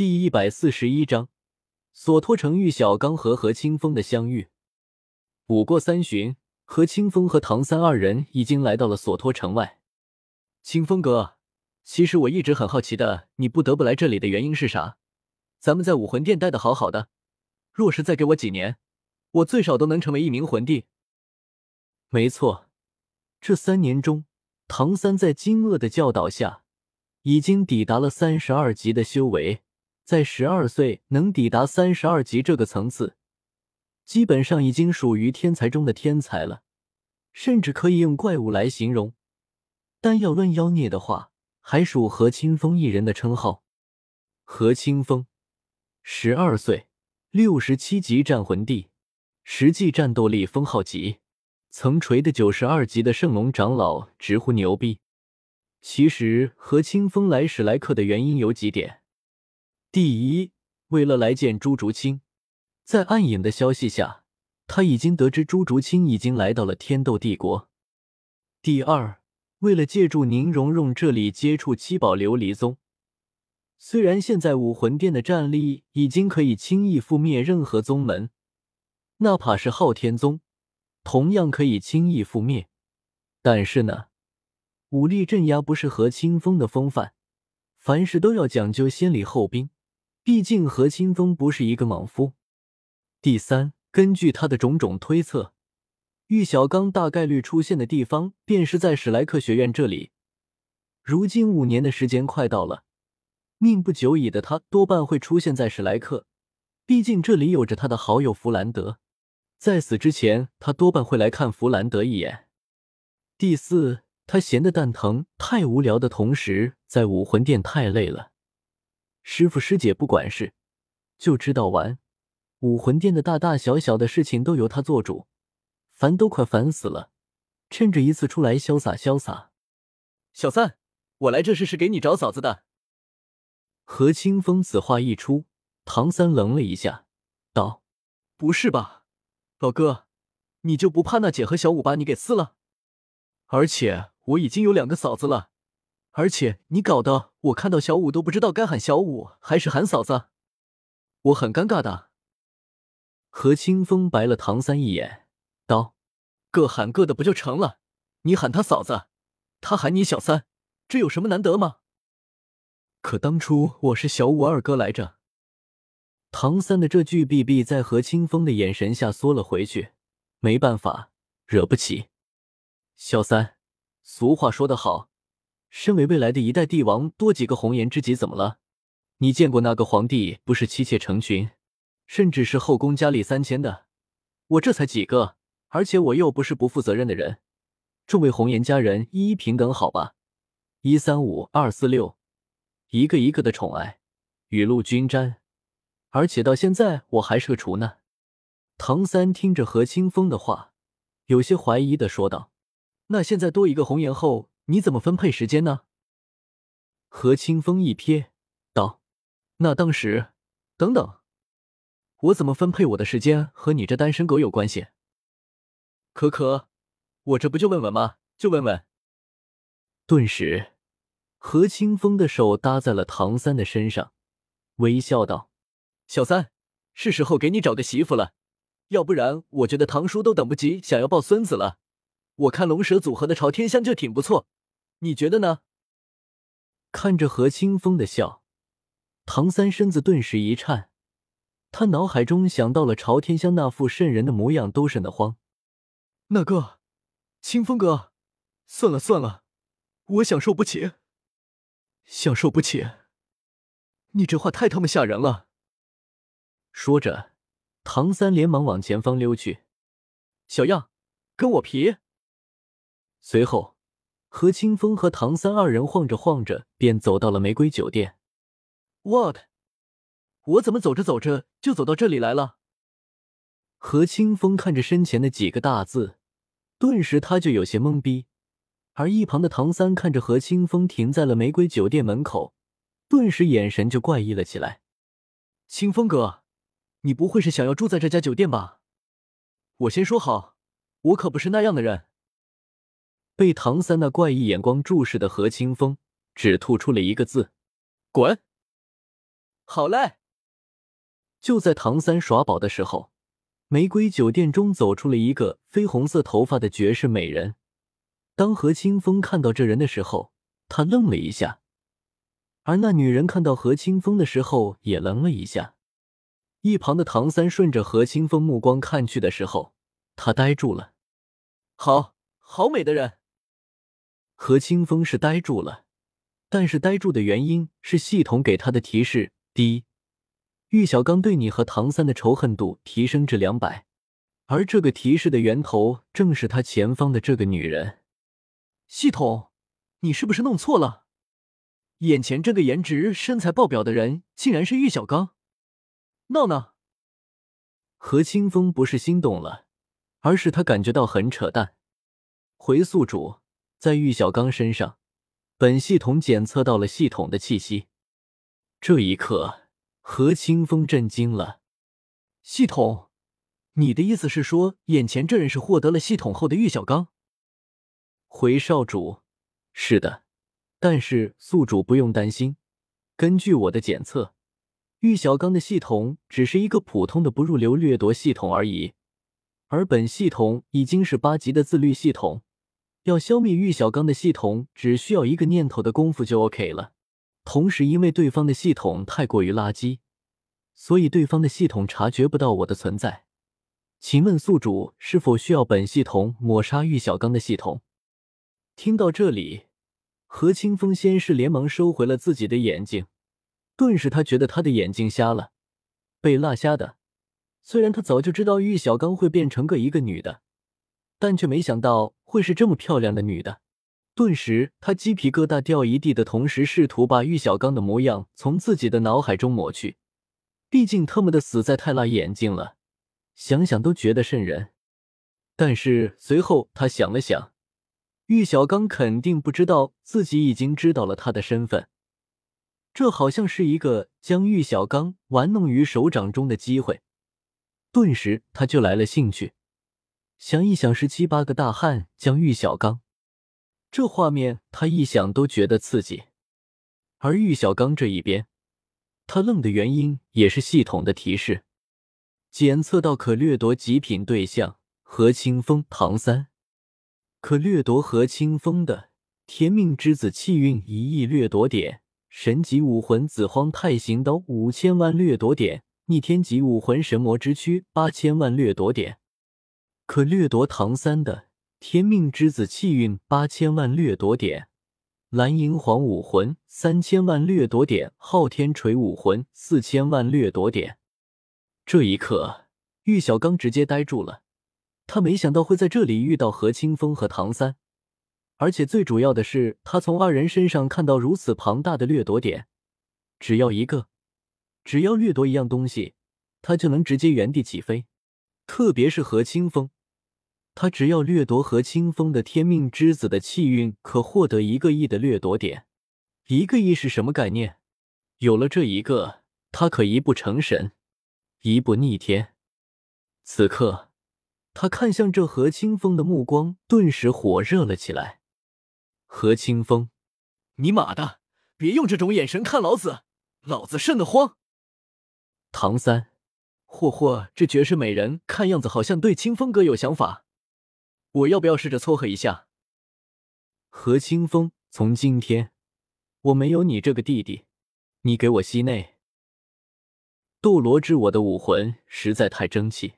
第一百四十一章，索托城玉小刚和何清风的相遇。五过三巡，何清风和唐三二人已经来到了索托城外。清风哥，其实我一直很好奇的，你不得不来这里的原因是啥？咱们在武魂殿待的好好的，若是再给我几年，我最少都能成为一名魂帝。没错，这三年中，唐三在金鳄的教导下，已经抵达了三十二级的修为。在十二岁能抵达三十二级这个层次，基本上已经属于天才中的天才了，甚至可以用怪物来形容。但要论妖孽的话，还属何清风一人的称号。何清风，十二岁，六十七级战魂帝，实际战斗力封号级，曾锤的九十二级的圣龙长老直呼牛逼。其实何清风来史莱克的原因有几点。第一，为了来见朱竹清，在暗影的消息下，他已经得知朱竹清已经来到了天斗帝国。第二，为了借助宁荣荣这里接触七宝琉璃宗，虽然现在武魂殿的战力已经可以轻易覆灭任何宗门，哪怕是昊天宗，同样可以轻易覆灭。但是呢，武力镇压不是何清风的风范，凡事都要讲究先礼后兵。毕竟何清风不是一个莽夫。第三，根据他的种种推测，玉小刚大概率出现的地方便是在史莱克学院这里。如今五年的时间快到了，命不久矣的他多半会出现在史莱克。毕竟这里有着他的好友弗兰德，在死之前，他多半会来看弗兰德一眼。第四，他闲得蛋疼，太无聊的同时，在武魂殿太累了。师傅师姐不管事，就知道玩。武魂殿的大大小小的事情都由他做主，烦都快烦死了。趁着一次出来潇洒潇洒。小三，我来这是是给你找嫂子的。何清风此话一出，唐三愣了一下，道：“不是吧，老哥，你就不怕那姐和小五把你给撕了？而且我已经有两个嫂子了。”而且你搞得我看到小五都不知道该喊小五还是喊嫂子，我很尴尬的。何清风白了唐三一眼，道：“各喊各的不就成了？你喊他嫂子，他喊你小三，这有什么难得吗？”可当初我是小五二哥来着。唐三的这句 “bb” 在何清风的眼神下缩了回去，没办法，惹不起。小三，俗话说得好。身为未来的一代帝王，多几个红颜知己怎么了？你见过那个皇帝不是妻妾成群，甚至是后宫佳丽三千的？我这才几个，而且我又不是不负责任的人。众位红颜佳人，一一平等好吧？一三五二四六，一个一个的宠爱，雨露均沾。而且到现在我还是个雏呢。唐三听着何清风的话，有些怀疑的说道：“那现在多一个红颜后？”你怎么分配时间呢？何清风一瞥，道：“那当时，等等，我怎么分配我的时间和你这单身狗有关系？可可，我这不就问问吗？就问问。”顿时，何清风的手搭在了唐三的身上，微笑道：“小三，是时候给你找个媳妇了，要不然我觉得唐叔都等不及想要抱孙子了。我看龙蛇组合的朝天香就挺不错。”你觉得呢？看着何清风的笑，唐三身子顿时一颤，他脑海中想到了朝天香那副瘆人的模样，都瘆得慌。那个，清风哥，算了算了，我享受不起，享受不起。你这话太他妈吓人了。说着，唐三连忙往前方溜去。小样，跟我皮。随后。何清风和唐三二人晃着晃着，便走到了玫瑰酒店。What？我怎么走着走着就走到这里来了？何清风看着身前的几个大字，顿时他就有些懵逼。而一旁的唐三看着何清风停在了玫瑰酒店门口，顿时眼神就怪异了起来。清风哥，你不会是想要住在这家酒店吧？我先说好，我可不是那样的人。被唐三那怪异眼光注视的何清风只吐出了一个字：“滚。”好嘞。就在唐三耍宝的时候，玫瑰酒店中走出了一个绯红色头发的绝世美人。当何清风看到这人的时候，他愣了一下；而那女人看到何清风的时候，也愣了一下。一旁的唐三顺着何清风目光看去的时候，他呆住了。好好美的人，何清风是呆住了，但是呆住的原因是系统给他的提示：第一。玉小刚对你和唐三的仇恨度提升至两百，而这个提示的源头正是他前方的这个女人。系统，你是不是弄错了？眼前这个颜值、身材爆表的人，竟然是玉小刚？闹呢？何清风不是心动了，而是他感觉到很扯淡。回宿主，在玉小刚身上，本系统检测到了系统的气息。这一刻。何清风震惊了，系统，你的意思是说，眼前这人是获得了系统后的玉小刚？回少主，是的，但是宿主不用担心，根据我的检测，玉小刚的系统只是一个普通的不入流掠夺系统而已，而本系统已经是八级的自律系统，要消灭玉小刚的系统，只需要一个念头的功夫就 OK 了。同时，因为对方的系统太过于垃圾，所以对方的系统察觉不到我的存在。请问宿主是否需要本系统抹杀玉小刚的系统？听到这里，何清风先是连忙收回了自己的眼睛，顿时他觉得他的眼睛瞎了，被辣瞎的。虽然他早就知道玉小刚会变成个一个女的，但却没想到会是这么漂亮的女的。顿时，他鸡皮疙瘩掉一地的同时，试图把玉小刚的模样从自己的脑海中抹去。毕竟他们的死在太辣眼睛了，想想都觉得瘆人。但是随后他想了想，玉小刚肯定不知道自己已经知道了他的身份，这好像是一个将玉小刚玩弄于手掌中的机会。顿时他就来了兴趣，想一想，十七八个大汉将玉小刚。这画面他一想都觉得刺激，而玉小刚这一边，他愣的原因也是系统的提示，检测到可掠夺极品对象何清风、唐三，可掠夺何清风的天命之子气运一亿掠夺点，神级武魂紫荒太行刀五千万掠夺点，逆天级武魂神魔之躯八千万掠夺点，可掠夺唐三的。天命之子气运八千万掠夺点，蓝银皇武魂三千万掠夺点，昊天锤武魂四千万掠夺点。这一刻，玉小刚直接呆住了。他没想到会在这里遇到何清风和唐三，而且最主要的是，他从二人身上看到如此庞大的掠夺点。只要一个，只要掠夺一样东西，他就能直接原地起飞。特别是何清风。他只要掠夺何清风的天命之子的气运，可获得一个亿的掠夺点。一个亿是什么概念？有了这一个，他可一步成神，一步逆天。此刻，他看向这何清风的目光顿时火热了起来。何清风，你妈的，别用这种眼神看老子，老子瘆得慌。唐三，霍霍，这绝世美人看样子好像对清风哥有想法。我要不要试着撮合一下？何清风，从今天我没有你这个弟弟，你给我息内。斗罗之我的武魂实在太争气。